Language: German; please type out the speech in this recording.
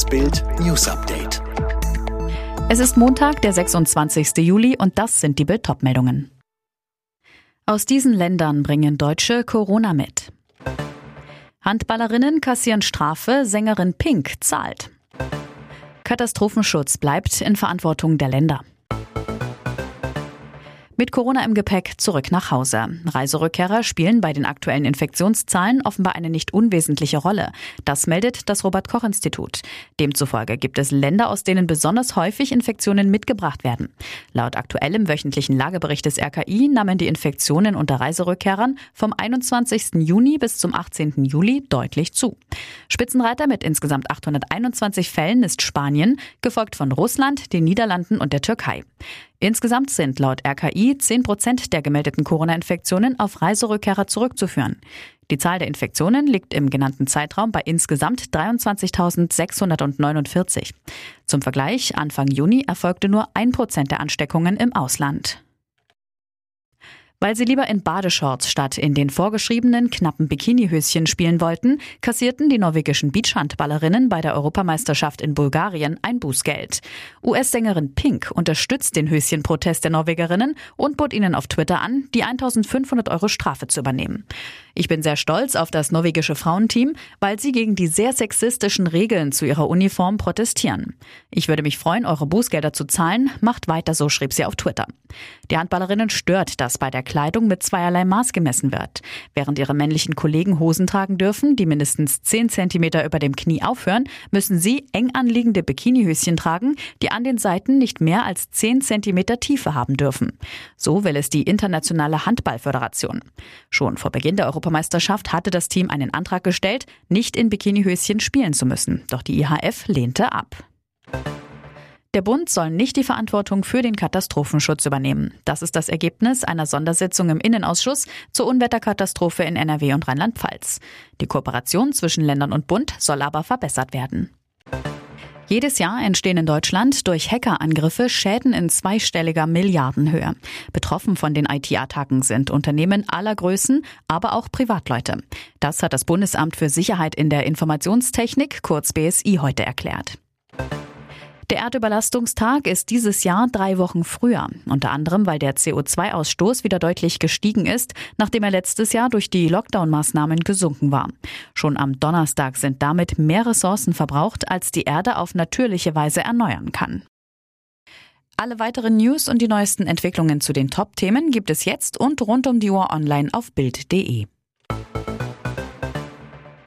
Das Bild News Update. Es ist Montag, der 26. Juli und das sind die Bild meldungen Aus diesen Ländern bringen Deutsche Corona mit. Handballerinnen kassieren Strafe, Sängerin Pink zahlt. Katastrophenschutz bleibt in Verantwortung der Länder. Mit Corona im Gepäck zurück nach Hause. Reiserückkehrer spielen bei den aktuellen Infektionszahlen offenbar eine nicht unwesentliche Rolle. Das meldet das Robert Koch Institut. Demzufolge gibt es Länder, aus denen besonders häufig Infektionen mitgebracht werden. Laut aktuellem wöchentlichen Lagebericht des RKI nahmen die Infektionen unter Reiserückkehrern vom 21. Juni bis zum 18. Juli deutlich zu. Spitzenreiter mit insgesamt 821 Fällen ist Spanien, gefolgt von Russland, den Niederlanden und der Türkei. Insgesamt sind laut RKI 10 Prozent der gemeldeten Corona-Infektionen auf Reiserückkehrer zurückzuführen. Die Zahl der Infektionen liegt im genannten Zeitraum bei insgesamt 23.649. Zum Vergleich, Anfang Juni erfolgte nur ein Prozent der Ansteckungen im Ausland. Weil sie lieber in Badeshorts statt in den vorgeschriebenen knappen Bikinihöschen spielen wollten, kassierten die norwegischen Beachhandballerinnen bei der Europameisterschaft in Bulgarien ein Bußgeld. US-Sängerin Pink unterstützt den Höschenprotest der Norwegerinnen und bot ihnen auf Twitter an, die 1500 Euro Strafe zu übernehmen. Ich bin sehr stolz auf das norwegische Frauenteam, weil sie gegen die sehr sexistischen Regeln zu ihrer Uniform protestieren. Ich würde mich freuen, eure Bußgelder zu zahlen. Macht weiter so, schrieb sie auf Twitter. Die Handballerinnen stört, dass bei der Kleidung mit zweierlei Maß gemessen wird. Während ihre männlichen Kollegen Hosen tragen dürfen, die mindestens 10 cm über dem Knie aufhören, müssen sie eng anliegende Bikinihöschen tragen, die an den Seiten nicht mehr als 10 cm Tiefe haben dürfen. So will es die Internationale Handballföderation. Schon vor Beginn der Europameisterschaft hatte das Team einen Antrag gestellt, nicht in Bikinihöschen spielen zu müssen. Doch die IHF lehnte ab. Der Bund soll nicht die Verantwortung für den Katastrophenschutz übernehmen. Das ist das Ergebnis einer Sondersitzung im Innenausschuss zur Unwetterkatastrophe in NRW und Rheinland-Pfalz. Die Kooperation zwischen Ländern und Bund soll aber verbessert werden. Jedes Jahr entstehen in Deutschland durch Hackerangriffe Schäden in zweistelliger Milliardenhöhe. Betroffen von den IT-Attacken sind Unternehmen aller Größen, aber auch Privatleute. Das hat das Bundesamt für Sicherheit in der Informationstechnik, kurz BSI, heute erklärt. Der Erdüberlastungstag ist dieses Jahr drei Wochen früher, unter anderem weil der CO2-Ausstoß wieder deutlich gestiegen ist, nachdem er letztes Jahr durch die Lockdown-Maßnahmen gesunken war. Schon am Donnerstag sind damit mehr Ressourcen verbraucht, als die Erde auf natürliche Weise erneuern kann. Alle weiteren News und die neuesten Entwicklungen zu den Top-Themen gibt es jetzt und rund um die Uhr online auf Bild.de.